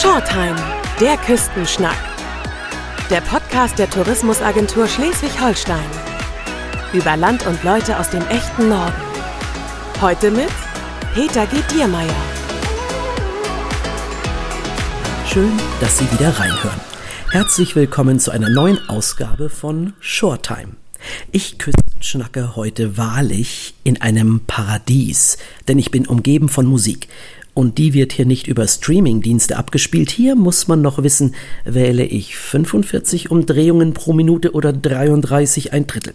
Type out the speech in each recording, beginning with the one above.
Shortime, der Küstenschnack. Der Podcast der Tourismusagentur Schleswig-Holstein. Über Land und Leute aus dem echten Norden. Heute mit Peter G. Diermeier. Schön, dass Sie wieder reinhören. Herzlich willkommen zu einer neuen Ausgabe von Shortime. Ich küstenschnacke heute wahrlich in einem Paradies, denn ich bin umgeben von Musik und die wird hier nicht über Streamingdienste abgespielt. Hier muss man noch wissen, wähle ich 45 Umdrehungen pro Minute oder 33 ein Drittel.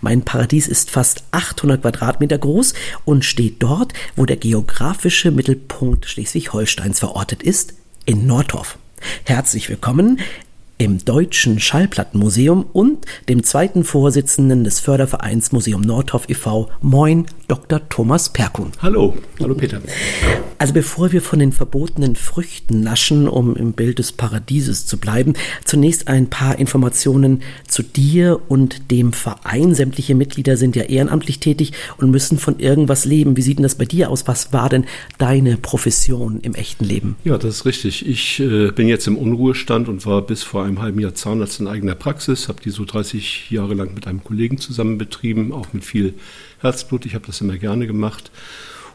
Mein Paradies ist fast 800 Quadratmeter groß und steht dort, wo der geografische Mittelpunkt Schleswig-Holsteins verortet ist, in Nordorf. Herzlich willkommen im Deutschen Schallplattenmuseum und dem zweiten Vorsitzenden des Fördervereins Museum Nordhoff e.V. Moin, Dr. Thomas Perkun. Hallo, hallo Peter. Also bevor wir von den verbotenen Früchten naschen, um im Bild des Paradieses zu bleiben, zunächst ein paar Informationen zu dir und dem Verein. Sämtliche Mitglieder sind ja ehrenamtlich tätig und müssen von irgendwas leben. Wie sieht denn das bei dir aus? Was war denn deine Profession im echten Leben? Ja, das ist richtig. Ich äh, bin jetzt im Unruhestand und war bis vor einem halben Jahr Zahnarzt in eigener Praxis, habe die so 30 Jahre lang mit einem Kollegen zusammen betrieben, auch mit viel Herzblut. Ich habe das immer gerne gemacht.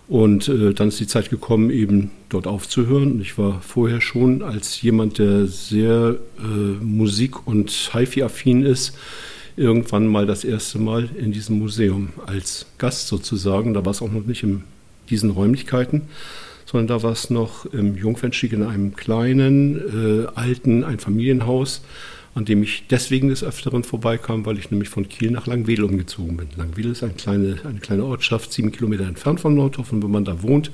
Und äh, dann ist die Zeit gekommen, eben dort aufzuhören. Ich war vorher schon als jemand, der sehr äh, Musik- und HiFi-affin ist, irgendwann mal das erste Mal in diesem Museum als Gast sozusagen. Da war es auch noch nicht in diesen Räumlichkeiten, sondern da war es noch im Jungfernstieg in einem kleinen, äh, alten Einfamilienhaus, an dem ich deswegen des Öfteren vorbeikam, weil ich nämlich von Kiel nach Langwedel umgezogen bin. Langwedel ist eine kleine, eine kleine Ortschaft, sieben Kilometer entfernt von Nordorf. Und wenn man da wohnt,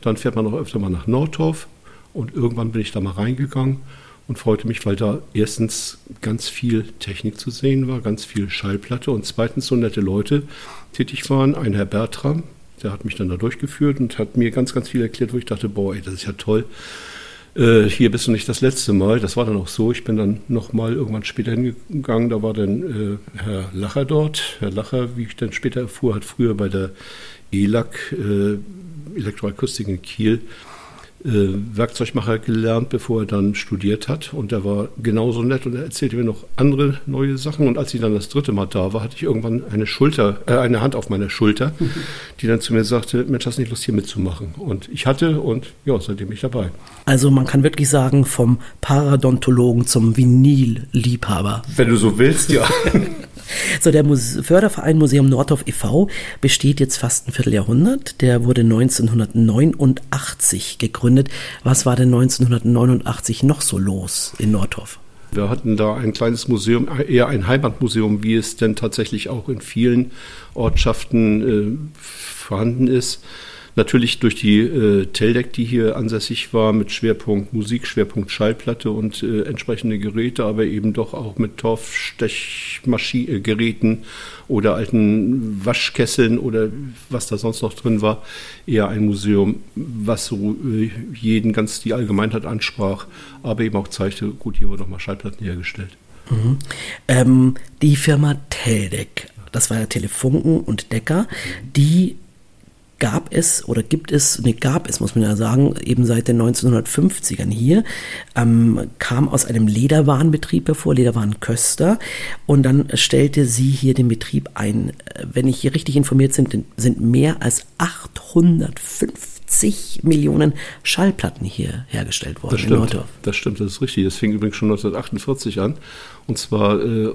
dann fährt man auch öfter mal nach Nordorf. Und irgendwann bin ich da mal reingegangen und freute mich, weil da erstens ganz viel Technik zu sehen war, ganz viel Schallplatte und zweitens so nette Leute tätig waren. Ein Herr Bertram, der hat mich dann da durchgeführt und hat mir ganz, ganz viel erklärt, wo ich dachte, boah, ey, das ist ja toll. Äh, hier bist du nicht das letzte Mal. Das war dann auch so. Ich bin dann nochmal irgendwann später hingegangen. Da war dann äh, Herr Lacher dort. Herr Lacher, wie ich dann später erfuhr, hat früher bei der ELAC, äh, Elektroakustik in Kiel, Werkzeugmacher gelernt, bevor er dann studiert hat. Und er war genauso nett und er erzählte mir noch andere neue Sachen. Und als ich dann das dritte Mal da war, hatte ich irgendwann eine Schulter, äh, eine Hand auf meiner Schulter, die dann zu mir sagte, Mensch, hast du nicht Lust hier mitzumachen? Und ich hatte und ja, seitdem bin ich dabei. Also man kann wirklich sagen, vom Paradontologen zum Vinyl-Liebhaber. Wenn du so willst, ja. So, der Muse Förderverein Museum Nordhof e.V. besteht jetzt fast ein Vierteljahrhundert. Der wurde 1989 gegründet. Was war denn 1989 noch so los in Nordhof? Wir hatten da ein kleines Museum, eher ein Heimatmuseum, wie es denn tatsächlich auch in vielen Ortschaften äh, vorhanden ist. Natürlich durch die äh, Teldec, die hier ansässig war, mit Schwerpunkt Musik, Schwerpunkt Schallplatte und äh, entsprechende Geräte, aber eben doch auch mit Torfstechgeräten oder alten Waschkesseln oder was da sonst noch drin war. Eher ein Museum, was so äh, jeden ganz die Allgemeinheit ansprach, aber eben auch zeigte, gut, hier wurden nochmal Schallplatten hergestellt. Mhm. Ähm, die Firma Teldec, das war ja Telefunken und Decker, die gab es oder gibt es, ne, gab es, muss man ja sagen, eben seit den 1950ern hier, ähm, kam aus einem Lederwarenbetrieb hervor, Lederwarenköster, und dann stellte sie hier den Betrieb ein. Wenn ich hier richtig informiert bin, sind mehr als 850 80 Millionen Schallplatten hier hergestellt worden das stimmt, in Nordorf. Das stimmt, das ist richtig. Das fing übrigens schon 1948 an. Und zwar äh,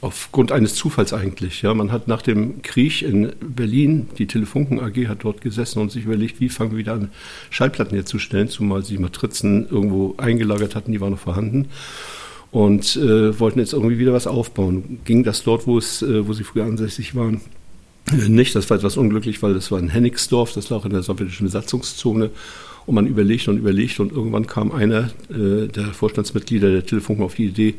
aufgrund eines Zufalls eigentlich. Ja, man hat nach dem Krieg in Berlin, die Telefunken AG hat dort gesessen und sich überlegt, wie fangen wir wieder an, Schallplatten herzustellen, zumal sie Matrizen irgendwo eingelagert hatten, die waren noch vorhanden und äh, wollten jetzt irgendwie wieder was aufbauen. Ging das dort, wo, es, äh, wo sie früher ansässig waren, nicht. Das war etwas unglücklich, weil das war in Hennigsdorf, das lag in der sowjetischen Besatzungszone. Und man überlegt und überlegt und irgendwann kam einer äh, der Vorstandsmitglieder der Telefunken auf die Idee,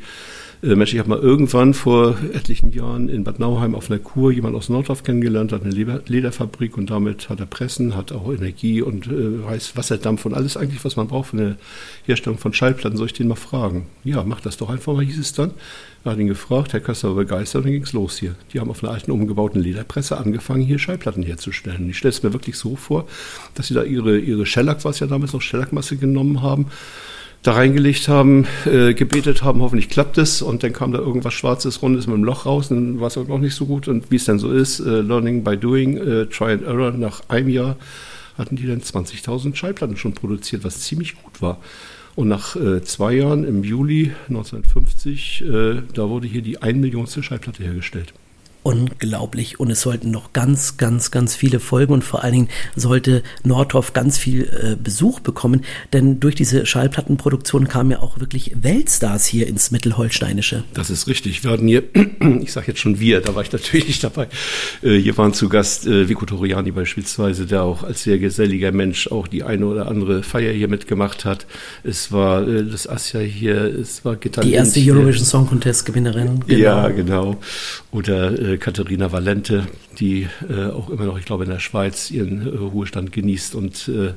äh, Mensch, ich habe mal irgendwann vor etlichen Jahren in Bad Nauheim auf einer Kur jemand aus Nordorf kennengelernt, hat eine Lederfabrik und damit hat er Pressen, hat auch Energie und äh, heißt Wasserdampf und alles eigentlich, was man braucht für eine Herstellung von Schallplatten. Soll ich den mal fragen? Ja, mach das doch einfach mal, hieß es dann. Er hat ihn gefragt, Herr Köster war begeistert und dann ging es los hier. Die haben auf einer alten umgebauten Lederpresse angefangen, hier Schallplatten herzustellen. Ich stelle es mir wirklich so vor, dass sie da ihre, ihre Shellac, was ja damals noch Shellac-Masse genommen haben, da reingelegt haben, äh, gebetet haben, hoffentlich klappt es. Und dann kam da irgendwas Schwarzes, Rundes mit dem Loch raus und dann war es auch nicht so gut. Und wie es dann so ist, äh, Learning by Doing, äh, Try and Error, nach einem Jahr hatten die dann 20.000 Schallplatten schon produziert, was ziemlich gut war. Und nach äh, zwei Jahren, im Juli 1950, äh, da wurde hier die 1 Millionste Schallplatte hergestellt unglaublich und es sollten noch ganz, ganz, ganz viele folgen und vor allen Dingen sollte Nordhoff ganz viel äh, Besuch bekommen, denn durch diese Schallplattenproduktion kamen ja auch wirklich Weltstars hier ins Mittelholsteinische. Das ist richtig. Wir hatten hier, ich sage jetzt schon wir, da war ich natürlich nicht dabei, äh, hier waren zu Gast äh, Vico Toriani beispielsweise, der auch als sehr geselliger Mensch auch die eine oder andere Feier hier mitgemacht hat. Es war äh, das Asja hier, es war Gitarre. Die erste Eurovision Song Contest Gewinnerin. Genau. Ja, genau. Oder äh, Katharina Valente, die äh, auch immer noch, ich glaube, in der Schweiz ihren äh, Ruhestand genießt und äh,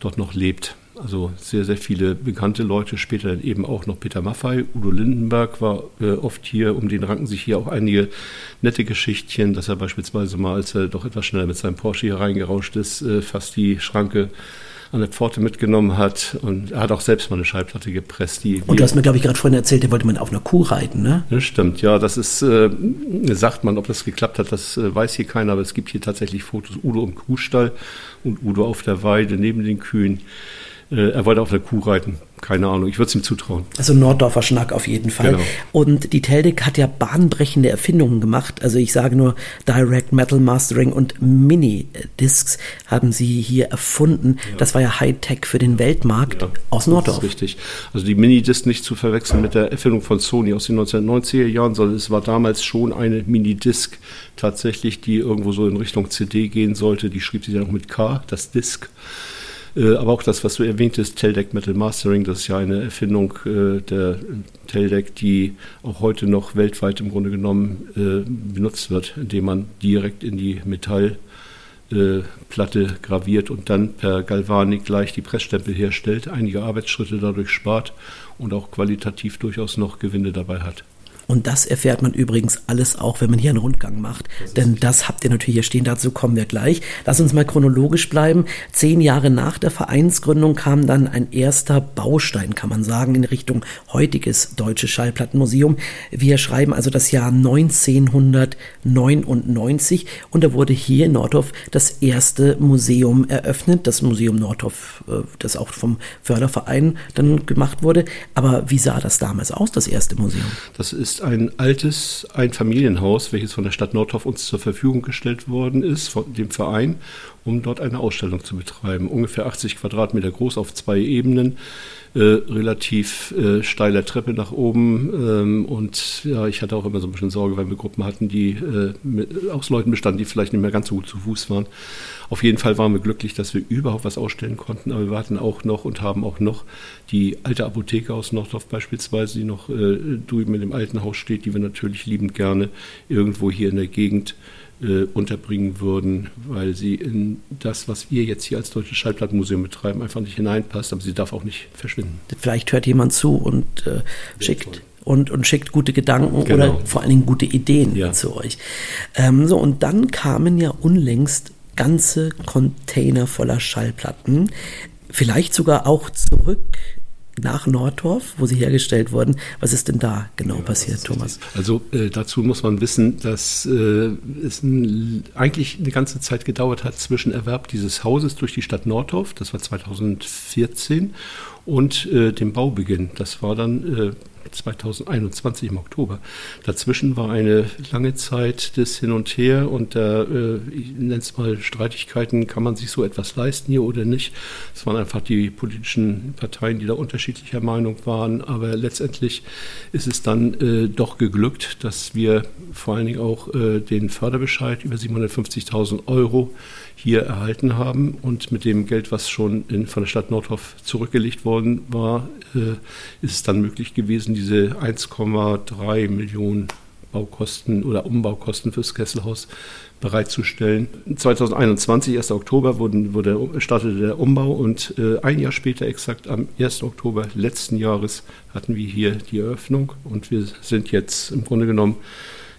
dort noch lebt. Also sehr, sehr viele bekannte Leute, später dann eben auch noch Peter Maffei, Udo Lindenberg war äh, oft hier, um den ranken sich hier auch einige nette Geschichtchen, dass er beispielsweise mal, als er doch etwas schneller mit seinem Porsche hier reingerauscht ist, äh, fast die Schranke an der Pforte mitgenommen hat. Und er hat auch selbst mal eine Schallplatte gepresst. Die und du hast mir, glaube ich, gerade vorhin erzählt, der wollte man auf einer Kuh reiten, ne? Das stimmt, ja. Das ist, äh, sagt man, ob das geklappt hat, das äh, weiß hier keiner. Aber es gibt hier tatsächlich Fotos. Udo im Kuhstall und Udo auf der Weide neben den Kühen. Äh, er wollte auf der Kuh reiten. Keine Ahnung, ich würde es ihm zutrauen. Also Norddorfer Schnack auf jeden Fall. Genau. Und die Teldec hat ja bahnbrechende Erfindungen gemacht. Also ich sage nur Direct Metal Mastering und Mini-Discs haben sie hier erfunden. Ja. Das war ja Hightech für den Weltmarkt ja, aus Norddorf. Das ist richtig. Also die Mini-Disc nicht zu verwechseln mit der Erfindung von Sony aus den 1990er Jahren, sondern es war damals schon eine Mini-Disc tatsächlich, die irgendwo so in Richtung CD gehen sollte. Die schrieb sie dann auch mit K, das Disc. Äh, aber auch das, was du erwähntest, Teldec Metal Mastering, das ist ja eine Erfindung äh, der Teldec, die auch heute noch weltweit im Grunde genommen äh, benutzt wird, indem man direkt in die Metallplatte graviert und dann per Galvanik gleich die Pressstempel herstellt, einige Arbeitsschritte dadurch spart und auch qualitativ durchaus noch Gewinne dabei hat. Und das erfährt man übrigens alles auch, wenn man hier einen Rundgang macht. Denn das habt ihr natürlich hier stehen, dazu kommen wir gleich. Lass uns mal chronologisch bleiben. Zehn Jahre nach der Vereinsgründung kam dann ein erster Baustein, kann man sagen, in Richtung heutiges Deutsche Schallplattenmuseum. Wir schreiben also das Jahr 1999 und da wurde hier in Nordhof das erste Museum eröffnet. Das Museum Nordhof, äh, das auch vom Förderverein dann gemacht wurde. Aber wie sah das damals aus, das erste Museum? Das ist ist ein altes Einfamilienhaus, welches von der Stadt Nordhoff uns zur Verfügung gestellt worden ist, von dem Verein, um dort eine Ausstellung zu betreiben. Ungefähr 80 Quadratmeter groß auf zwei Ebenen äh, relativ äh, steiler Treppe nach oben. Ähm, und ja, ich hatte auch immer so ein bisschen Sorge, weil wir Gruppen hatten, die äh, mit, aus Leuten bestanden, die vielleicht nicht mehr ganz so gut zu Fuß waren. Auf jeden Fall waren wir glücklich, dass wir überhaupt was ausstellen konnten, aber wir hatten auch noch und haben auch noch die alte Apotheke aus Nordorf beispielsweise, die noch äh, drüben in dem alten Haus steht, die wir natürlich liebend gerne irgendwo hier in der Gegend äh, unterbringen würden, weil sie in das, was wir jetzt hier als Deutsches Schallplattenmuseum betreiben, einfach nicht hineinpasst, aber sie darf auch nicht verschwinden. Vielleicht hört jemand zu und äh, schickt und, und schickt gute Gedanken genau. oder vor allen Dingen gute Ideen ja. zu euch. Ähm, so, und dann kamen ja unlängst ganze Container voller Schallplatten, vielleicht sogar auch zurück nach Nordorf, wo sie hergestellt wurden. Was ist denn da genau ja, passiert, Thomas? Also äh, dazu muss man wissen, dass äh, es ein, eigentlich eine ganze Zeit gedauert hat zwischen Erwerb dieses Hauses durch die Stadt Nordorf, das war 2014, und äh, dem Baubeginn. Das war dann äh, 2021 im Oktober. Dazwischen war eine lange Zeit des Hin und Her und da, äh, ich nenne es mal Streitigkeiten, kann man sich so etwas leisten hier oder nicht. Es waren einfach die politischen Parteien, die da unterschiedlicher Meinung waren, aber letztendlich ist es dann äh, doch geglückt, dass wir vor allen Dingen auch äh, den Förderbescheid über 750.000 Euro hier erhalten haben. Und mit dem Geld, was schon in, von der Stadt Nordhof zurückgelegt worden war, äh, ist es dann möglich gewesen, diese 1,3 Millionen Baukosten oder Umbaukosten fürs Kesselhaus bereitzustellen. 2021, 1. Oktober, wurden, wurde, startete der Umbau und äh, ein Jahr später, exakt am 1. Oktober letzten Jahres, hatten wir hier die Eröffnung und wir sind jetzt im Grunde genommen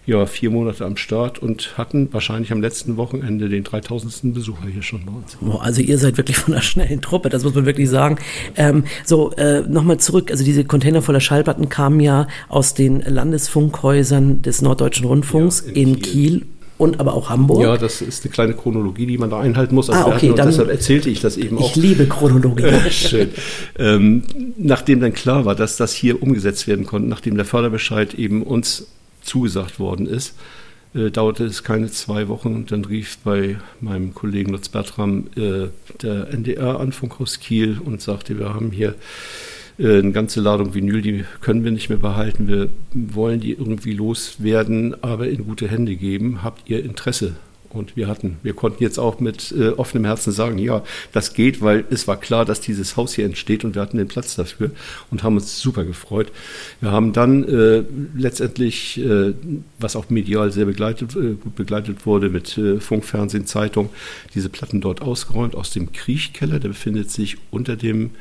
ja, vier Monate am Start und hatten wahrscheinlich am letzten Wochenende den 3000. Besucher hier schon bei uns. Also ihr seid wirklich von einer schnellen Truppe, das muss man wirklich sagen. Ähm, so, äh, nochmal zurück, also diese Container voller Schallplatten kamen ja aus den Landesfunkhäusern des Norddeutschen Rundfunks ja, in, in Kiel. Kiel und aber auch Hamburg. Ja, das ist eine kleine Chronologie, die man da einhalten muss. Also ah, okay, dann, deshalb erzählte ich das eben auch. Ich liebe Chronologie. Schön. Ähm, nachdem dann klar war, dass das hier umgesetzt werden konnte, nachdem der Förderbescheid eben uns zugesagt worden ist, äh, dauerte es keine zwei Wochen dann rief bei meinem Kollegen Lutz Bertram äh, der NDR an Funkhaus Kiel und sagte, wir haben hier äh, eine ganze Ladung Vinyl, die können wir nicht mehr behalten, wir wollen die irgendwie loswerden, aber in gute Hände geben. Habt ihr Interesse und wir hatten, wir konnten jetzt auch mit äh, offenem Herzen sagen, ja, das geht, weil es war klar, dass dieses Haus hier entsteht und wir hatten den Platz dafür und haben uns super gefreut. Wir haben dann äh, letztendlich, äh, was auch medial sehr begleitet, äh, gut begleitet wurde mit äh, Funk, Fernsehen, Zeitung, diese Platten dort ausgeräumt aus dem Kriechkeller. Der befindet sich unter dem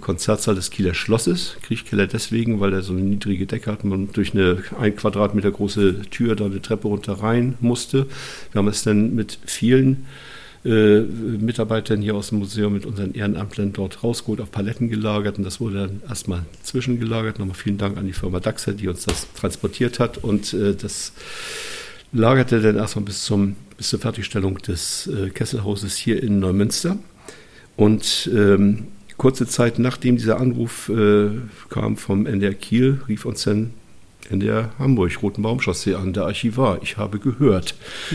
Konzertsaal des Kieler Schlosses. Kriechkeller deswegen, weil er so eine niedrige Decke hat man durch eine ein Quadratmeter große Tür da eine Treppe runter rein musste. Wir haben es dann mit vielen äh, Mitarbeitern hier aus dem Museum mit unseren Ehrenamtlern dort rausgeholt, auf Paletten gelagert und das wurde dann erstmal zwischengelagert. Nochmal vielen Dank an die Firma Daxa, die uns das transportiert hat und äh, das lagerte dann erstmal bis, zum, bis zur Fertigstellung des äh, Kesselhauses hier in Neumünster. Und ähm, kurze Zeit nachdem dieser Anruf äh, kam vom NDR Kiel, rief uns dann in der Hamburg-Rotenbaumchaussee an, der Archivar. Ich habe gehört.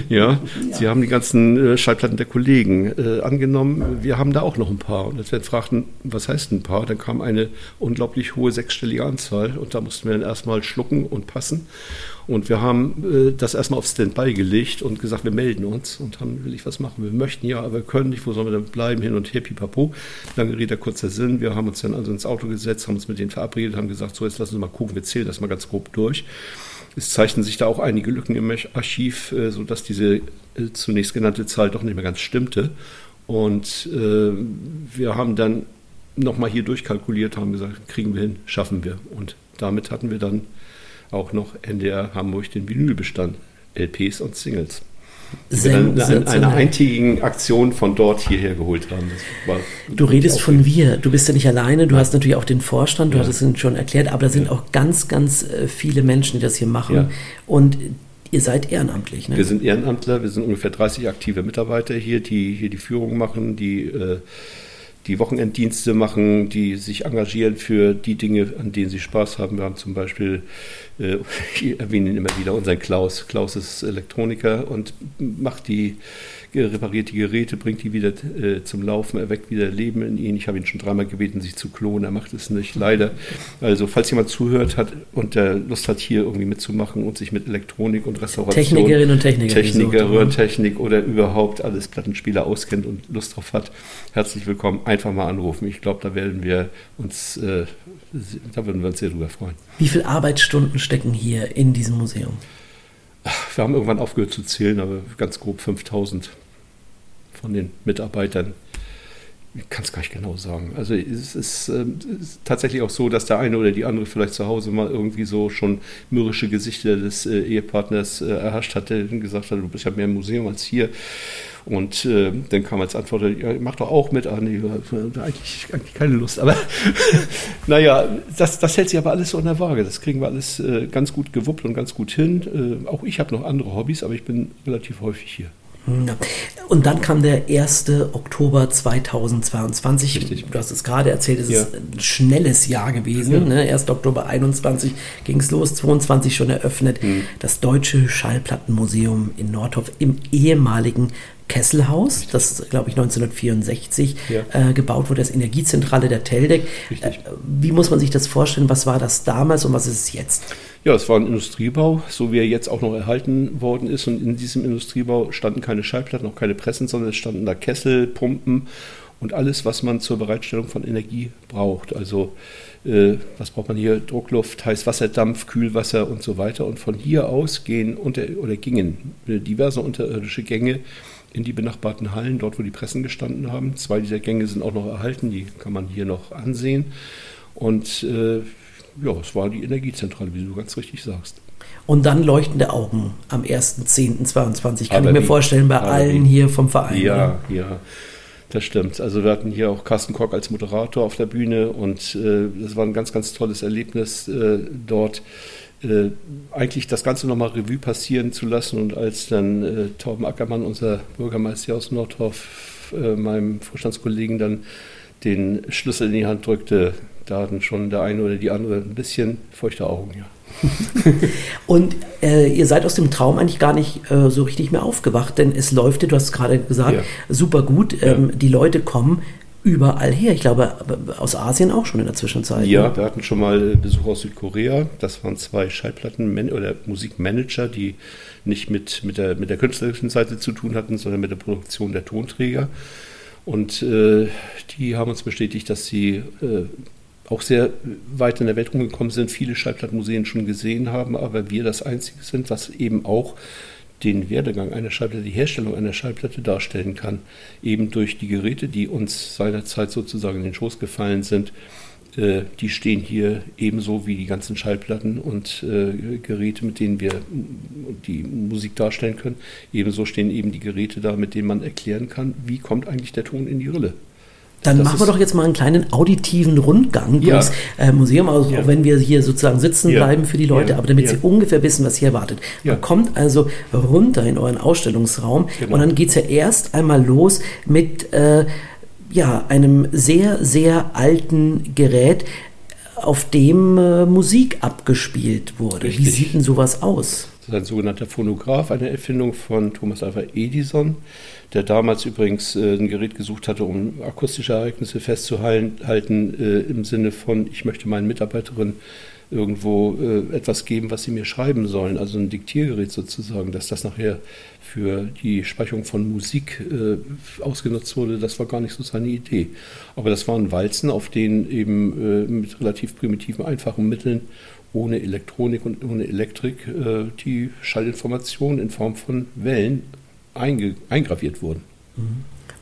Ja, ja. Sie haben die ganzen äh, Schallplatten der Kollegen äh, angenommen. Wir haben da auch noch ein paar. Und als wir fragten, was heißt ein paar, dann kam eine unglaublich hohe sechsstellige Anzahl. Und da mussten wir dann erstmal schlucken und passen. Und wir haben äh, das erstmal auf Standby gelegt und gesagt, wir melden uns und haben will ich was machen. Wir möchten ja, aber wir können nicht, wo sollen wir denn bleiben, hin und her, pipapo. Lange Rede, kurzer Sinn. Wir haben uns dann also ins Auto gesetzt, haben uns mit denen verabredet, haben gesagt, so jetzt lassen Sie mal gucken, wir zählen das mal ganz grob durch. Es zeichnen sich da auch einige Lücken im Archiv, äh, sodass diese äh, zunächst genannte Zahl doch nicht mehr ganz stimmte. Und äh, wir haben dann nochmal hier durchkalkuliert, haben gesagt, kriegen wir hin, schaffen wir. Und damit hatten wir dann auch noch NDR Hamburg den Vinylbestand, LPs und Singles. Wir dann in einer eintägigen Aktion von dort hierher geholt haben. du redest von wir, du bist ja nicht alleine, du ja. hast natürlich auch den Vorstand, du ja. hattest es schon erklärt, aber da sind ja. auch ganz, ganz äh, viele Menschen, die das hier machen. Und ihr seid ehrenamtlich. Ne? Wir sind Ehrenamtler, wir sind ungefähr 30 aktive Mitarbeiter hier, die hier die Führung machen, die äh, die Wochenenddienste machen, die sich engagieren für die Dinge, an denen sie Spaß haben. Wir haben zum Beispiel, äh, ich erwähne ihn immer wieder, unseren Klaus. Klaus ist Elektroniker und macht die repariert die Geräte, bringt die wieder äh, zum Laufen, erweckt wieder Leben in ihn. Ich habe ihn schon dreimal gebeten, sich zu klonen. Er macht es nicht, leider. Also, falls jemand zuhört hat und der Lust hat, hier irgendwie mitzumachen und sich mit Elektronik und Restauration, Technikerin und Techniker, Techniker, Röhrentechnik oder überhaupt alles Plattenspieler auskennt und Lust drauf hat, herzlich willkommen. Einfach mal anrufen. Ich glaube, da werden wir uns, äh, da würden wir uns sehr drüber freuen. Wie viele Arbeitsstunden stecken hier in diesem Museum? Wir haben irgendwann aufgehört zu zählen, aber ganz grob 5000 von den Mitarbeitern. Ich kann es gar nicht genau sagen. Also es ist, äh, ist, tatsächlich auch so, dass der eine oder die andere vielleicht zu Hause mal irgendwie so schon mürrische Gesichter des äh, Ehepartners äh, erhascht hatte und gesagt hat, du bist ja mehr im Museum als hier. Und äh, dann kam als Antwort, ja, mach doch auch mit an. Eigentlich, eigentlich keine Lust. Aber naja, das, das hält sich aber alles so in der Waage. Das kriegen wir alles äh, ganz gut gewuppt und ganz gut hin. Äh, auch ich habe noch andere Hobbys, aber ich bin relativ häufig hier. Und dann kam der 1. Oktober 2022. Richtig. Du hast es gerade erzählt, es ja. ist ein schnelles Jahr gewesen. Ja. Ne? 1. Oktober 21 ging es los, 22 schon eröffnet. Mhm. Das Deutsche Schallplattenmuseum in Nordhof im ehemaligen Kesselhaus, das glaube ich 1964 ja. äh, gebaut wurde, das Energiezentrale der Teldec. Äh, wie muss man sich das vorstellen? Was war das damals und was ist es jetzt? Ja, es war ein Industriebau, so wie er jetzt auch noch erhalten worden ist. Und in diesem Industriebau standen keine Schallplatten, auch keine Pressen, sondern es standen da Kessel, Pumpen und alles, was man zur Bereitstellung von Energie braucht. Also äh, was braucht man hier? Druckluft, Heißwasserdampf, Kühlwasser und so weiter. Und von hier aus gehen unter, oder gingen diverse unterirdische Gänge in die benachbarten Hallen, dort wo die Pressen gestanden haben. Zwei dieser Gänge sind auch noch erhalten, die kann man hier noch ansehen. Und äh, ja, es war die Energiezentrale, wie du ganz richtig sagst. Und dann leuchtende Augen am 1.10.22, kann Aber ich mir vorstellen, bei allen wie? hier vom Verein. Ja, oder? ja. Das stimmt. Also wir hatten hier auch Carsten Koch als Moderator auf der Bühne und äh, das war ein ganz, ganz tolles Erlebnis äh, dort. Äh, eigentlich das Ganze nochmal Revue passieren zu lassen und als dann äh, Torben Ackermann, unser Bürgermeister aus Nordhoff, äh, meinem Vorstandskollegen dann den Schlüssel in die Hand drückte, da hatten schon der eine oder die andere ein bisschen feuchte Augen, ja. und äh, ihr seid aus dem Traum eigentlich gar nicht äh, so richtig mehr aufgewacht, denn es läuft, du hast es gerade gesagt, ja. super gut. Ähm, ja. Die Leute kommen überall her. Ich glaube, aus Asien auch schon in der Zwischenzeit. Ja, ne? wir hatten schon mal Besuch aus Südkorea. Das waren zwei Schallplatten- oder Musikmanager, die nicht mit, mit, der, mit der künstlerischen Seite zu tun hatten, sondern mit der Produktion der Tonträger. Und äh, die haben uns bestätigt, dass sie äh, auch sehr weit in der Welt rumgekommen sind, viele Schallplattenmuseen schon gesehen haben, aber wir das Einzige sind, was eben auch den Werdegang einer Schallplatte, die Herstellung einer Schallplatte darstellen kann, eben durch die Geräte, die uns seinerzeit sozusagen in den Schoß gefallen sind. Äh, die stehen hier ebenso wie die ganzen Schallplatten und äh, Geräte, mit denen wir die Musik darstellen können. Ebenso stehen eben die Geräte da, mit denen man erklären kann, wie kommt eigentlich der Ton in die Rille. Dann das machen wir doch jetzt mal einen kleinen auditiven Rundgang ja. durchs äh, Museum, also ja. auch wenn wir hier sozusagen sitzen ja. bleiben für die Leute, aber damit sie ungefähr wissen, was hier erwartet. Man kommt also runter in euren Ausstellungsraum genau. und dann geht es ja erst einmal los mit äh, ja, einem sehr, sehr alten Gerät, auf dem äh, Musik abgespielt wurde. Richtig. Wie sieht denn sowas aus? Das ist ein sogenannter Phonograph, eine Erfindung von Thomas Alva Edison, der damals übrigens äh, ein Gerät gesucht hatte, um akustische Ereignisse festzuhalten, äh, im Sinne von, ich möchte meinen Mitarbeiterinnen irgendwo äh, etwas geben, was sie mir schreiben sollen, also ein Diktiergerät sozusagen, dass das nachher für die Speicherung von Musik äh, ausgenutzt wurde, das war gar nicht so seine Idee. Aber das waren Walzen, auf denen eben äh, mit relativ primitiven, einfachen Mitteln ohne Elektronik und ohne Elektrik äh, die Schallinformationen in Form von Wellen eingraviert wurden.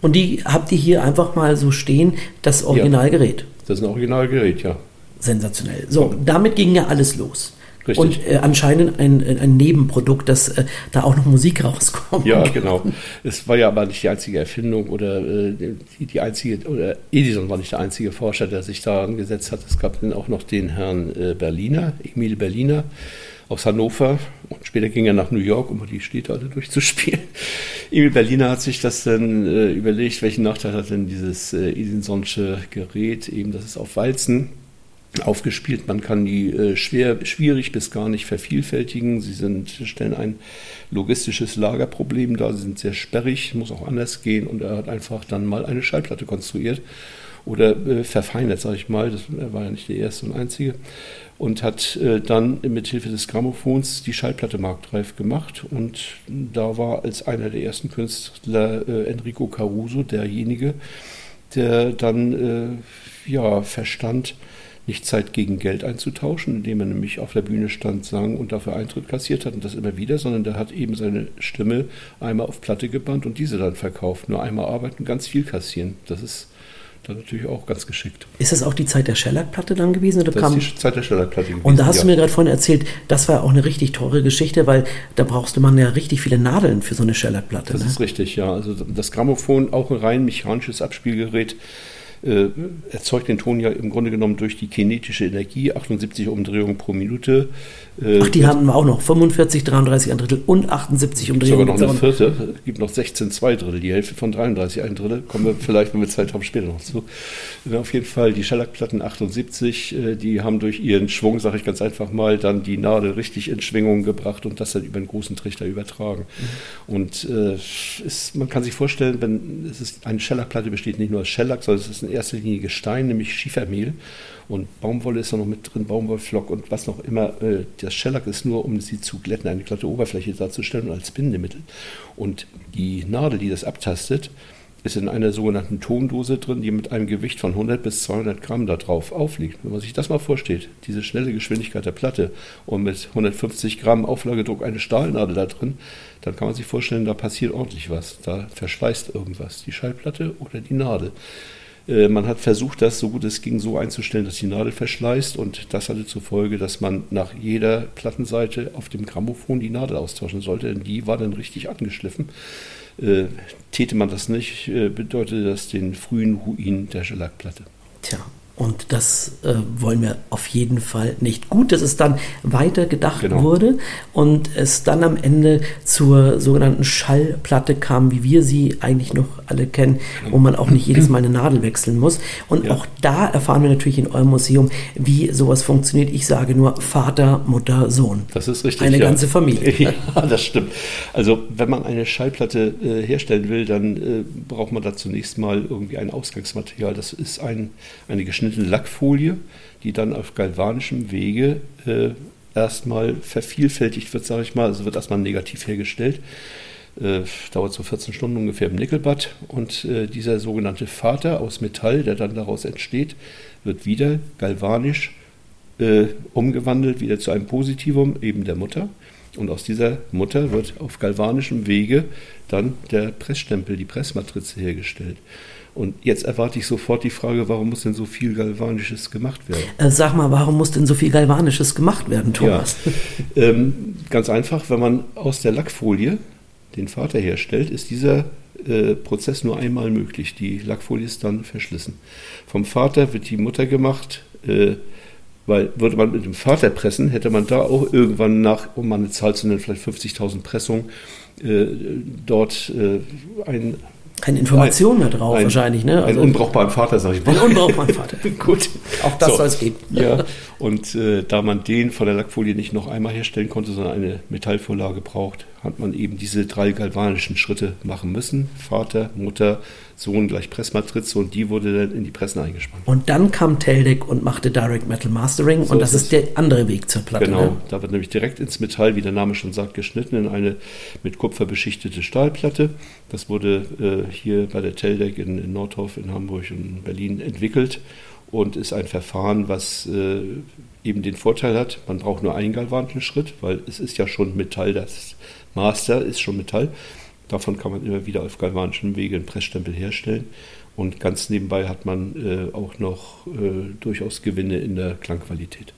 Und die habt ihr hier einfach mal so stehen, das Originalgerät? Ja, das ist ein Originalgerät, ja. Sensationell. So, damit ging ja alles los. Richtig. Und äh, anscheinend ein, ein Nebenprodukt, dass äh, da auch noch Musik rauskommt. Ja, genau. Es war ja aber nicht die einzige Erfindung oder äh, die, die, einzige, oder Edison war nicht der einzige Forscher, der sich daran gesetzt hat. Es gab dann auch noch den Herrn äh, Berliner, Emil Berliner aus Hannover und später ging er nach New York, um die Städte alle durchzuspielen. Emil Berliner hat sich das dann äh, überlegt, welchen Nachteil hat denn dieses äh, Edisonsche Gerät, eben das ist auf Walzen aufgespielt. Man kann die äh, schwer, schwierig bis gar nicht vervielfältigen. Sie sind, stellen ein logistisches Lagerproblem dar. Sie sind sehr sperrig, muss auch anders gehen. Und er hat einfach dann mal eine Schallplatte konstruiert oder äh, verfeinert, sage ich mal. Das, er war ja nicht der erste und einzige. Und hat äh, dann mit Hilfe des Grammophons die Schallplatte marktreif gemacht. Und da war als einer der ersten Künstler äh, Enrico Caruso derjenige, der dann äh, ja, verstand, nicht Zeit gegen Geld einzutauschen, indem er nämlich auf der Bühne stand, sang und dafür Eintritt kassiert hat und das immer wieder, sondern der hat eben seine Stimme einmal auf Platte gebannt und diese dann verkauft. Nur einmal arbeiten, ganz viel kassieren. Das ist dann natürlich auch ganz geschickt. Ist das auch die Zeit der Shellac-Platte dann gewesen? Oder das kam ist die Zeit der Shellac-Platte gewesen. Und da hast ja. du mir gerade vorhin erzählt, das war auch eine richtig teure Geschichte, weil da brauchst du man ja richtig viele Nadeln für so eine Shellac-Platte. Das ne? ist richtig, ja. Also das Grammophon, auch ein rein mechanisches Abspielgerät, äh, erzeugt den Ton ja im Grunde genommen durch die kinetische Energie, 78 Umdrehungen pro Minute. Äh, Ach, die haben wir auch noch, 45, 33 ein Drittel und 78 Umdrehungen. Sogar noch eine vierte, es gibt noch 16 zwei Drittel, die Hälfte von 33 ein Drittel, kommen wir vielleicht, wenn wir Zeit haben, später noch zu. Äh, auf jeden Fall die Schellackplatten 78, äh, die haben durch ihren Schwung, sage ich ganz einfach mal, dann die Nadel richtig in Schwingung gebracht und das dann über einen großen Trichter übertragen. Mhm. Und äh, ist, man kann sich vorstellen, wenn es ist, eine Schellackplatte besteht nicht nur aus Schellack, sondern es ist ein erster Linie Gestein, nämlich Schiefermehl. Und Baumwolle ist da noch mit drin, Baumwollflock und was noch immer. Äh, das Shellac ist nur, um sie zu glätten, eine glatte Oberfläche darzustellen und als Bindemittel. Und die Nadel, die das abtastet, ist in einer sogenannten Tondose drin, die mit einem Gewicht von 100 bis 200 Gramm da drauf aufliegt. Wenn man sich das mal vorstellt, diese schnelle Geschwindigkeit der Platte und mit 150 Gramm Auflagedruck eine Stahlnadel da drin, dann kann man sich vorstellen, da passiert ordentlich was. Da verschleißt irgendwas, die Schallplatte oder die Nadel. Äh, man hat versucht, das so gut es ging so einzustellen, dass die Nadel verschleißt und das hatte zur Folge, dass man nach jeder Plattenseite auf dem Grammophon die Nadel austauschen sollte, denn die war dann richtig angeschliffen. Äh, täte man das nicht, äh, bedeutete das den frühen Ruin der Schellackplatte. Tja, und das äh, wollen wir auf jeden Fall nicht. Gut, dass es dann weitergedacht genau. wurde und es dann am Ende zur sogenannten Schallplatte kam, wie wir sie eigentlich noch alle kennen, wo man auch nicht jedes Mal eine Nadel wechseln muss. Und ja. auch da erfahren wir natürlich in eurem Museum, wie sowas funktioniert. Ich sage nur Vater, Mutter, Sohn. Das ist richtig. Eine ja. ganze Familie. Ja, das stimmt. Also wenn man eine Schallplatte äh, herstellen will, dann äh, braucht man da zunächst mal irgendwie ein Ausgangsmaterial. Das ist ein, eine Geschnittene geschnittene Lackfolie, die dann auf galvanischem Wege äh, erstmal vervielfältigt wird, sage ich mal. Also wird erstmal negativ hergestellt. Äh, dauert so 14 Stunden ungefähr im Nickelbad. Und äh, dieser sogenannte Vater aus Metall, der dann daraus entsteht, wird wieder galvanisch äh, umgewandelt, wieder zu einem Positivum, eben der Mutter. Und aus dieser Mutter wird auf galvanischem Wege dann der Pressstempel, die Pressmatrize hergestellt. Und jetzt erwarte ich sofort die Frage, warum muss denn so viel Galvanisches gemacht werden? Äh, sag mal, warum muss denn so viel Galvanisches gemacht werden, Thomas? Ja, ähm, ganz einfach, wenn man aus der Lackfolie den Vater herstellt, ist dieser äh, Prozess nur einmal möglich. Die Lackfolie ist dann verschlissen. Vom Vater wird die Mutter gemacht, äh, weil würde man mit dem Vater pressen, hätte man da auch irgendwann nach, um mal eine Zahl zu nennen, vielleicht 50.000 Pressungen, äh, dort äh, ein keine Information mehr drauf ein, wahrscheinlich. Ne? Also einen unbrauchbaren Vater, sage ich mal. Einen unbrauchbaren Vater. Gut. Auch das so. soll es geben. Ja, und äh, da man den von der Lackfolie nicht noch einmal herstellen konnte, sondern eine Metallvorlage braucht, hat man eben diese drei galvanischen Schritte machen müssen. Vater, Mutter, Sohn gleich Pressmatrize und die wurde dann in die Pressen eingespannt. Und dann kam Teldec und machte Direct Metal Mastering so und das ist, ist der andere Weg zur Platte. Genau, ne? da wird nämlich direkt ins Metall, wie der Name schon sagt, geschnitten in eine mit Kupfer beschichtete Stahlplatte. Das wurde äh, hier bei der Teldec in, in Nordhof, in Hamburg und in Berlin entwickelt und ist ein Verfahren, was äh, eben den Vorteil hat, man braucht nur einen galvanischen Schritt, weil es ist ja schon Metall, das Master ist schon Metall. Davon kann man immer wieder auf galvanischem Wege einen Pressstempel herstellen. Und ganz nebenbei hat man äh, auch noch äh, durchaus Gewinne in der Klangqualität.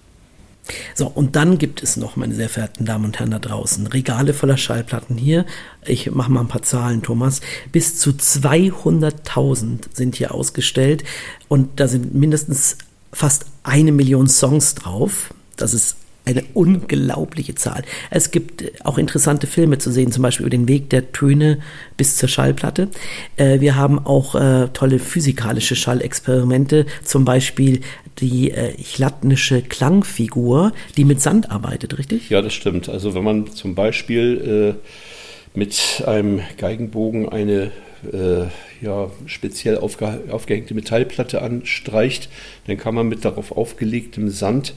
So, und dann gibt es noch, meine sehr verehrten Damen und Herren da draußen, Regale voller Schallplatten hier. Ich mache mal ein paar Zahlen, Thomas. Bis zu 200.000 sind hier ausgestellt und da sind mindestens fast eine Million Songs drauf. Das ist eine unglaubliche Zahl. Es gibt auch interessante Filme zu sehen, zum Beispiel über den Weg der Töne bis zur Schallplatte. Äh, wir haben auch äh, tolle physikalische Schallexperimente, zum Beispiel die äh, chladnische Klangfigur, die mit Sand arbeitet, richtig? Ja, das stimmt. Also wenn man zum Beispiel äh, mit einem Geigenbogen eine äh, ja, speziell aufge aufgehängte Metallplatte anstreicht, dann kann man mit darauf aufgelegtem Sand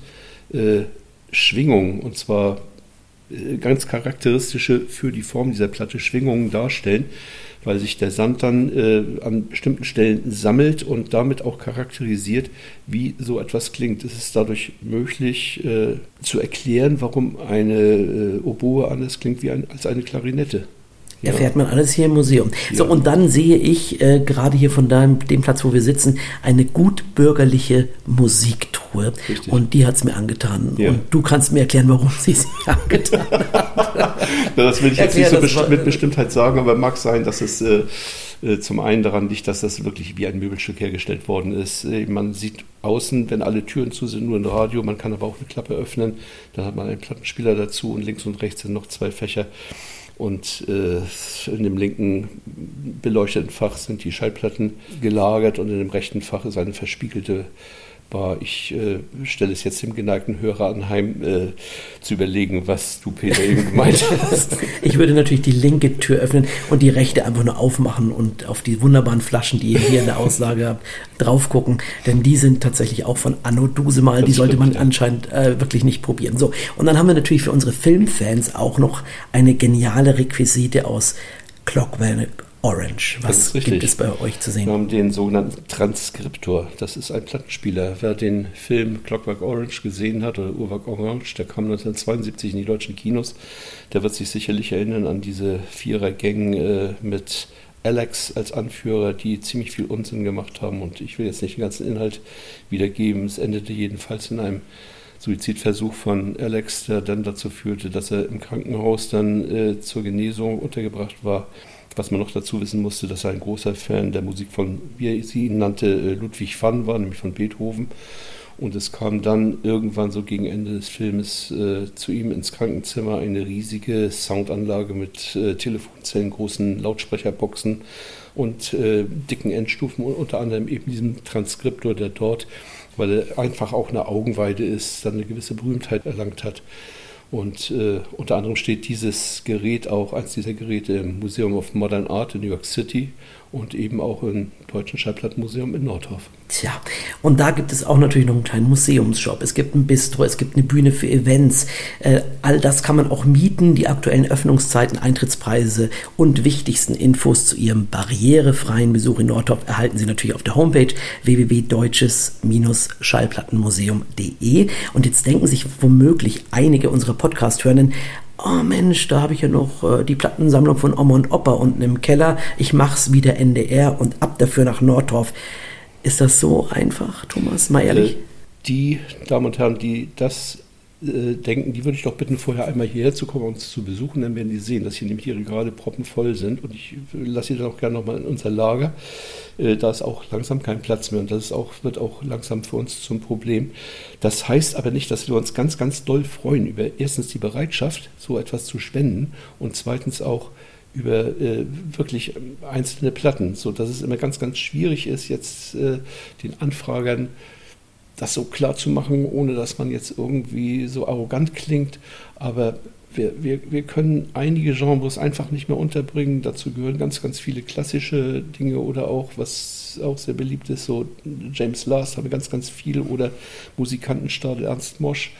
äh, Schwingungen, und zwar äh, ganz charakteristische für die Form dieser Platte Schwingungen darstellen, weil sich der Sand dann äh, an bestimmten Stellen sammelt und damit auch charakterisiert, wie so etwas klingt. Es ist dadurch möglich äh, zu erklären, warum eine äh, Oboe anders klingt wie ein, als eine Klarinette. Ja. Erfährt man alles hier im Museum. Ja. So, und dann sehe ich äh, gerade hier von deinem, dem Platz, wo wir sitzen, eine gut bürgerliche Musiktruhe. Richtig. Und die hat es mir angetan. Ja. Und du kannst mir erklären, warum sie es mir angetan hat. das will ich jetzt nicht so best mit Bestimmtheit sagen, aber mag sein, dass es äh, äh, zum einen daran liegt, dass das wirklich wie ein Möbelstück hergestellt worden ist. Äh, man sieht außen, wenn alle Türen zu sind, nur ein Radio, man kann aber auch eine Klappe öffnen. Dann hat man einen Plattenspieler dazu und links und rechts sind noch zwei Fächer. Und äh, in dem linken beleuchteten Fach sind die Schallplatten gelagert und in dem rechten Fach ist eine verspiegelte war, ich äh, stelle es jetzt dem geneigten Hörer anheim, äh, zu überlegen, was du, Peter, eben gemeint hast. ich würde natürlich die linke Tür öffnen und die rechte einfach nur aufmachen und auf die wunderbaren Flaschen, die ihr hier in der Auslage habt, drauf gucken, denn die sind tatsächlich auch von Anno Dusemal, die sollte man anscheinend äh, wirklich nicht probieren. So, und dann haben wir natürlich für unsere Filmfans auch noch eine geniale Requisite aus Clockwork Orange. Was gibt es bei euch zu sehen? Wir haben den sogenannten Transkriptor. Das ist ein Plattenspieler. Wer den Film Clockwork Orange gesehen hat oder Uhrwerk Orange, der kam 1972 in die deutschen Kinos, der wird sich sicherlich erinnern an diese Vierergänge äh, mit Alex als Anführer, die ziemlich viel Unsinn gemacht haben. Und ich will jetzt nicht den ganzen Inhalt wiedergeben. Es endete jedenfalls in einem Suizidversuch von Alex, der dann dazu führte, dass er im Krankenhaus dann äh, zur Genesung untergebracht war. Was man noch dazu wissen musste, dass er ein großer Fan der Musik von, wie sie ihn nannte, äh, Ludwig van war, nämlich von Beethoven. Und es kam dann irgendwann so gegen Ende des Filmes äh, zu ihm ins Krankenzimmer eine riesige Soundanlage mit äh, Telefonzellen, großen Lautsprecherboxen und äh, dicken Endstufen, unter anderem eben diesem Transkriptor, der dort, weil er einfach auch eine Augenweide ist, dann eine gewisse Berühmtheit erlangt hat. Und äh, unter anderem steht dieses Gerät auch, eins dieser Geräte im Museum of Modern Art in New York City und eben auch im Deutschen Schallplattenmuseum in Nordhof. Tja, und da gibt es auch natürlich noch einen kleinen Museumsshop. Es gibt ein Bistro, es gibt eine Bühne für Events. Äh, all das kann man auch mieten. Die aktuellen Öffnungszeiten, Eintrittspreise und wichtigsten Infos zu Ihrem barrierefreien Besuch in Nordhof erhalten Sie natürlich auf der Homepage www.deutsches-schallplattenmuseum.de. Und jetzt denken sich womöglich einige unserer Podcast-Hörenden, oh Mensch, da habe ich ja noch äh, die Plattensammlung von Oma und Opa unten im Keller. Ich mach's wie der NDR und ab dafür nach Nordorf. Ist das so einfach, Thomas? Mal ehrlich? Äh, die Damen und Herren, die das äh, denken, die würde ich doch bitten, vorher einmal hierher zu kommen, uns zu besuchen. Dann werden die sehen, dass hier nämlich ihre gerade proppenvoll sind. Und ich lasse sie dann auch gerne nochmal in unser Lager. Äh, da ist auch langsam kein Platz mehr. Und das auch, wird auch langsam für uns zum Problem. Das heißt aber nicht, dass wir uns ganz, ganz doll freuen über erstens die Bereitschaft, so etwas zu spenden und zweitens auch über äh, wirklich einzelne Platten, so dass es immer ganz, ganz schwierig ist, jetzt äh, den Anfragern das so klar zu machen, ohne dass man jetzt irgendwie so arrogant klingt. Aber wir, wir, wir können einige Genres einfach nicht mehr unterbringen. Dazu gehören ganz, ganz viele klassische Dinge oder auch, was auch sehr beliebt ist, so James Last haben wir ganz, ganz viel oder Musikantenstadel Ernst Mosch.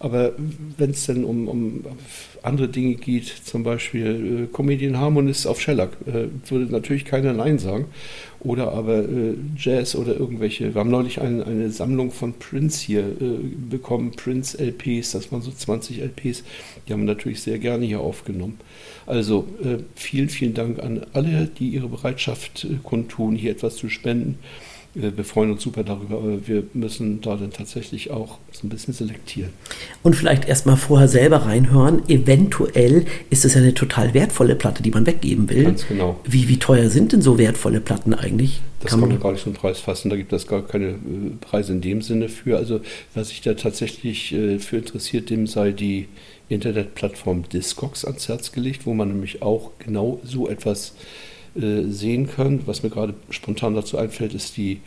Aber wenn es dann um, um andere Dinge geht, zum Beispiel äh, Comedian Harmonist auf Shellac, äh, würde natürlich keiner Nein sagen. Oder aber äh, Jazz oder irgendwelche. Wir haben neulich ein, eine Sammlung von Prince hier äh, bekommen, Prince LPs, das waren so 20 LPs, die haben wir natürlich sehr gerne hier aufgenommen. Also äh, vielen, vielen Dank an alle, die ihre Bereitschaft äh, kundtun, hier etwas zu spenden. Wir freuen uns super darüber, aber wir müssen da dann tatsächlich auch so ein bisschen selektieren. Und vielleicht erstmal vorher selber reinhören. Eventuell ist es ja eine total wertvolle Platte, die man weggeben will. Ganz genau. Wie, wie teuer sind denn so wertvolle Platten eigentlich? Das kann, kann man gar nicht so einen Preis fassen. Da gibt es gar keine äh, Preise in dem Sinne für. Also, was sich da tatsächlich äh, für interessiert, dem sei die Internetplattform Discogs ans Herz gelegt, wo man nämlich auch genau so etwas äh, sehen kann. Was mir gerade spontan dazu einfällt, ist die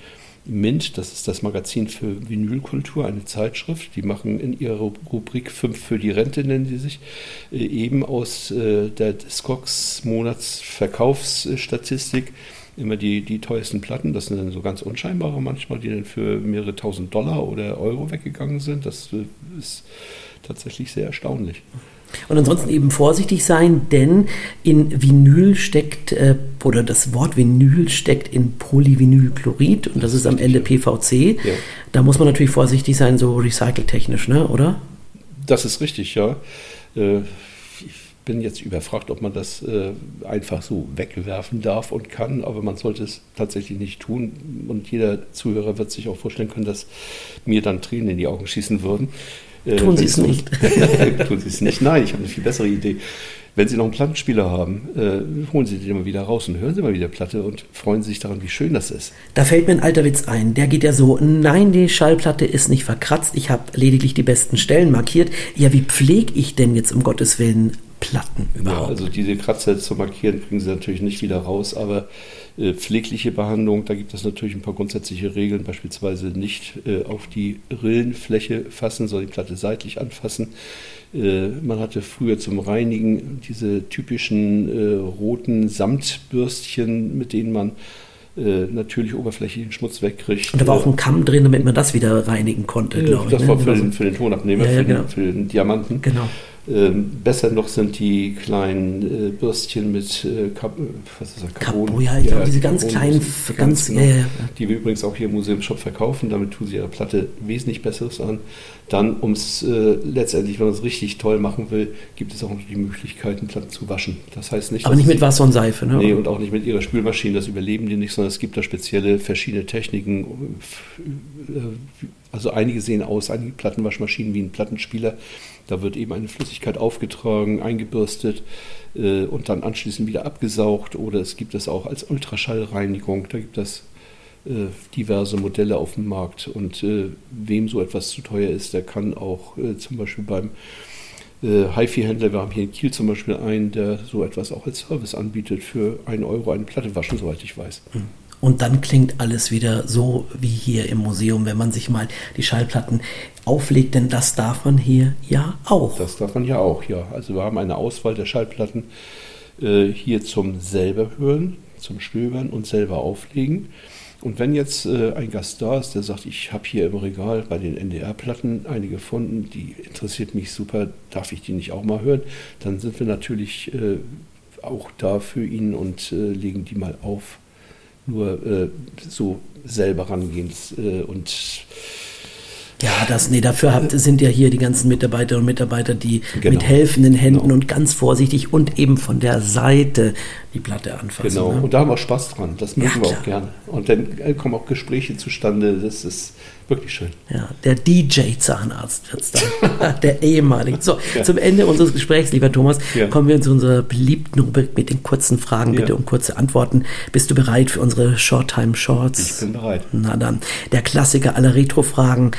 Mint, das ist das Magazin für Vinylkultur, eine Zeitschrift. Die machen in ihrer Rubrik 5 für die Rente, nennen sie sich, äh, eben aus äh, der Discogs Monatsverkaufsstatistik immer die, die teuersten Platten. Das sind dann so ganz unscheinbare manchmal, die dann für mehrere tausend Dollar oder Euro weggegangen sind. Das ist tatsächlich sehr erstaunlich. Und ansonsten eben vorsichtig sein, denn in Vinyl steckt, äh, oder das Wort Vinyl steckt in Polyvinylchlorid und das, ist am Ende PVC. Ja. Da muss man natürlich vorsichtig sein, so recyceltechnisch, ne, oder? Das ist richtig, ja. Äh, ich bin jetzt überfragt, ob man das äh, einfach so wegwerfen darf und kann, aber man sollte es tatsächlich nicht tun. Und jeder Zuhörer wird sich auch vorstellen können, dass mir dann Tränen in die Augen schießen würden. Äh, Tun Sie es nicht. Tun Sie es nicht. Nein, ich habe eine viel bessere Idee. Wenn Sie noch einen Plattenspieler haben, äh, holen Sie den mal wieder raus und hören Sie mal wieder Platte und freuen Sie sich daran, wie schön das ist. Da fällt mir ein alter Witz ein. Der geht ja so, nein, die Schallplatte ist nicht verkratzt, ich habe lediglich die besten Stellen markiert. Ja, wie pflege ich denn jetzt um Gottes Willen Platten überhaupt? Ja, also diese Kratzer zu markieren, kriegen Sie natürlich nicht wieder raus, aber pflegliche Behandlung, da gibt es natürlich ein paar grundsätzliche Regeln, beispielsweise nicht äh, auf die Rillenfläche fassen, sondern die Platte seitlich anfassen. Äh, man hatte früher zum Reinigen diese typischen äh, roten Samtbürstchen, mit denen man äh, natürlich oberflächlichen Schmutz wegkriegt. Und da war auch ein Kamm drin, damit man das wieder reinigen konnte, glaube ich. Das ne? war für den, für den Tonabnehmer, ja, ja, für, genau. den, für, den, Diamanten. Genau. Ähm, besser noch sind die kleinen äh, Bürstchen mit äh, Kap was ist das, Carbon. Carbon ja, ich ja, diese ganz kleinen, ganz, ganz genau, ja, die wir übrigens auch hier im Museumshop verkaufen. Damit tun sie ihre Platte wesentlich Besseres an. Dann, um es äh, letztendlich, wenn man es richtig toll machen will, gibt es auch noch die Möglichkeiten, Platten zu waschen. Das heißt nicht, aber nicht mit Wasser und Seife, ne? Nee, und auch nicht mit ihrer Spülmaschine. Das überleben die nicht, sondern es gibt da spezielle verschiedene Techniken. Also einige sehen aus, einige Plattenwaschmaschinen wie ein Plattenspieler da wird eben eine Flüssigkeit aufgetragen, eingebürstet äh, und dann anschließend wieder abgesaugt. Oder es gibt es auch als Ultraschallreinigung. Da gibt es äh, diverse Modelle auf dem Markt. Und äh, wem so etwas zu teuer ist, der kann auch äh, zum Beispiel beim äh, HiFi-Händler, wir haben hier in Kiel zum Beispiel einen, der so etwas auch als Service anbietet, für einen Euro eine Platte waschen, soweit ich weiß. Mhm. Und dann klingt alles wieder so wie hier im Museum, wenn man sich mal die Schallplatten auflegt, denn das darf man hier ja auch. Das darf man ja auch, ja. Also wir haben eine Auswahl der Schallplatten äh, hier zum selber hören, zum Stöbern und selber auflegen. Und wenn jetzt äh, ein Gast da ist, der sagt, ich habe hier im Regal bei den NDR-Platten eine gefunden, die interessiert mich super, darf ich die nicht auch mal hören, dann sind wir natürlich äh, auch da für ihn und äh, legen die mal auf nur äh, so selber rangehen äh, und ja, das, nee, dafür habt, sind ja hier die ganzen Mitarbeiterinnen und Mitarbeiter, die genau. mit helfenden Händen genau. und ganz vorsichtig und eben von der Seite die Platte anfassen. Genau, ne? und da haben wir Spaß dran, das mögen ja, wir auch gerne. Und dann kommen auch Gespräche zustande, das ist wirklich schön. Ja, der DJ-Zahnarzt wird es dann, der ehemalige. So, ja. zum Ende unseres Gesprächs, lieber Thomas, ja. kommen wir zu unserer beliebten Rubrik mit den kurzen Fragen, bitte um kurze Antworten. Bist du bereit für unsere Short-Time Shorts? Ich bin bereit. Na dann, der Klassiker aller Retro-Fragen.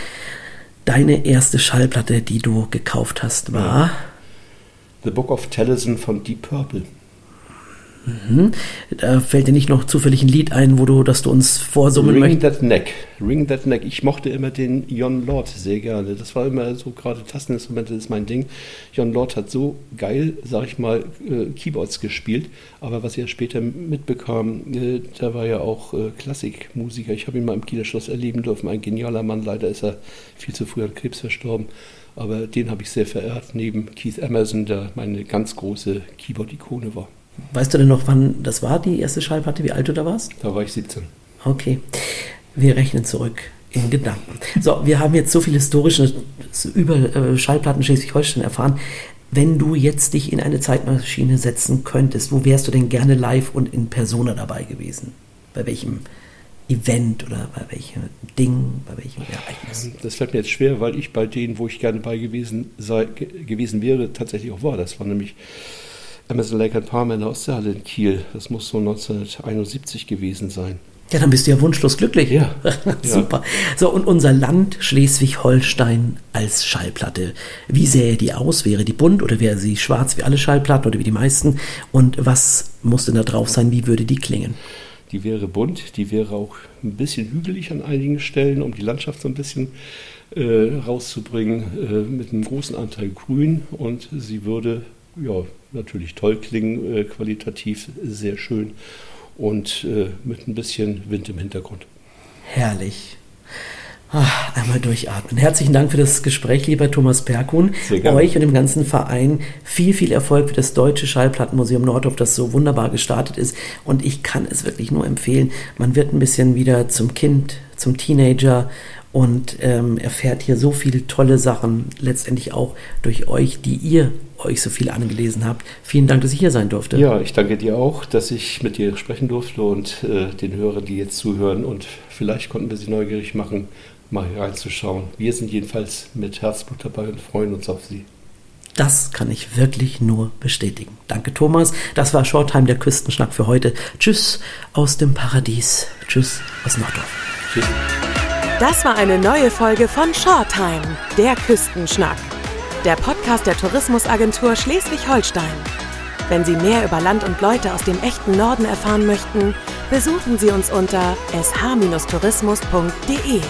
Deine erste Schallplatte, die du gekauft hast, war? The Book of Tellison von Deep Purple. Mhm. Da fällt dir nicht noch zufällig ein Lied ein, wo du, dass du uns vorsummen Ring möchtest? That Neck. Ring That Neck. Ich mochte immer den Jon Lord sehr gerne. Das war immer so, gerade Tasteninstrumente ist mein Ding. Jon Lord hat so geil, sag ich mal, äh, Keyboards gespielt. Aber was er später mitbekam, äh, da war ja auch äh, Klassikmusiker. Ich habe ihn mal im Kieler Schloss erleben dürfen. Ein genialer Mann. Leider ist er viel zu früh an Krebs verstorben. Aber den habe ich sehr verehrt, neben Keith Emerson, der meine ganz große Keyboard-Ikone war. Weißt du denn noch, wann das war, die erste Schallplatte, wie alt du da warst? Da war ich 17. Okay. Wir rechnen zurück in Gedanken. So, wir haben jetzt so viel historisches über äh, Schallplatten Schleswig-Holstein erfahren. Wenn du jetzt dich in eine Zeitmaschine setzen könntest, wo wärst du denn gerne live und in Persona dabei gewesen? Bei welchem Event oder bei welchem Ding, bei welchem Ereignis? Das fällt mir jetzt schwer, weil ich bei denen, wo ich gerne bei gewesen, sei, gewesen wäre, tatsächlich auch war. Das war nämlich Amazon Lake and Palm in der Ostseehalle in Kiel. Das muss so 1971 gewesen sein. Ja, dann bist du ja wunschlos glücklich. Ja. Super. So, und unser Land Schleswig-Holstein als Schallplatte. Wie sähe die aus? Wäre die bunt oder wäre sie schwarz wie alle Schallplatten oder wie die meisten? Und was muss denn da drauf sein? Wie würde die klingen? Die wäre bunt, die wäre auch ein bisschen hügelig an einigen Stellen, um die Landschaft so ein bisschen äh, rauszubringen, äh, mit einem großen Anteil Grün und sie würde ja, natürlich toll klingen, äh, qualitativ sehr schön und äh, mit ein bisschen Wind im Hintergrund. Herrlich. Ach, einmal durchatmen. Herzlichen Dank für das Gespräch, lieber Thomas Perkun. Euch und dem ganzen Verein viel, viel Erfolg für das Deutsche Schallplattenmuseum Nordhof, das so wunderbar gestartet ist. Und ich kann es wirklich nur empfehlen. Man wird ein bisschen wieder zum Kind, zum Teenager und ähm, erfährt hier so viele tolle Sachen, letztendlich auch durch euch, die ihr euch so viel angelesen habt. Vielen Dank, dass ich hier sein durfte. Ja, ich danke dir auch, dass ich mit dir sprechen durfte und äh, den Hörern, die jetzt zuhören. Und vielleicht konnten wir sie neugierig machen, mal reinzuschauen. Wir sind jedenfalls mit Herzblut dabei und freuen uns auf sie. Das kann ich wirklich nur bestätigen. Danke, Thomas. Das war Shorttime, der Küstenschnack für heute. Tschüss aus dem Paradies. Tschüss aus Nordorf. Tschüss. Das war eine neue Folge von Shorttime, der Küstenschnack. Der Podcast der Tourismusagentur Schleswig-Holstein. Wenn Sie mehr über Land und Leute aus dem echten Norden erfahren möchten, besuchen Sie uns unter sh-tourismus.de.